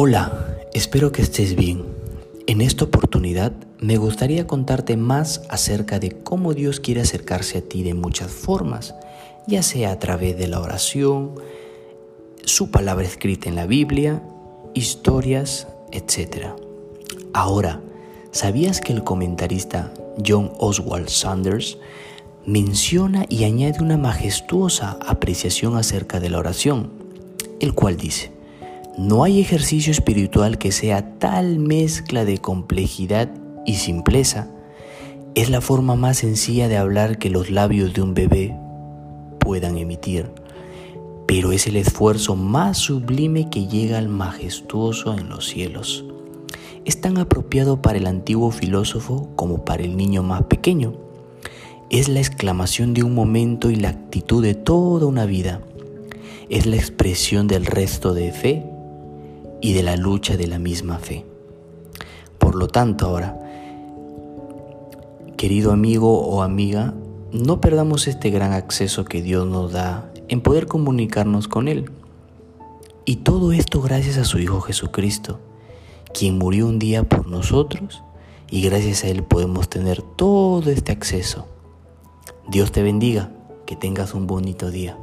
Hola, espero que estés bien. En esta oportunidad me gustaría contarte más acerca de cómo Dios quiere acercarse a ti de muchas formas, ya sea a través de la oración, su palabra escrita en la Biblia, historias, etc. Ahora, ¿sabías que el comentarista John Oswald Sanders menciona y añade una majestuosa apreciación acerca de la oración, el cual dice, no hay ejercicio espiritual que sea tal mezcla de complejidad y simpleza. Es la forma más sencilla de hablar que los labios de un bebé puedan emitir, pero es el esfuerzo más sublime que llega al majestuoso en los cielos. Es tan apropiado para el antiguo filósofo como para el niño más pequeño. Es la exclamación de un momento y la actitud de toda una vida. Es la expresión del resto de fe y de la lucha de la misma fe. Por lo tanto, ahora, querido amigo o amiga, no perdamos este gran acceso que Dios nos da en poder comunicarnos con Él. Y todo esto gracias a su Hijo Jesucristo, quien murió un día por nosotros y gracias a Él podemos tener todo este acceso. Dios te bendiga, que tengas un bonito día.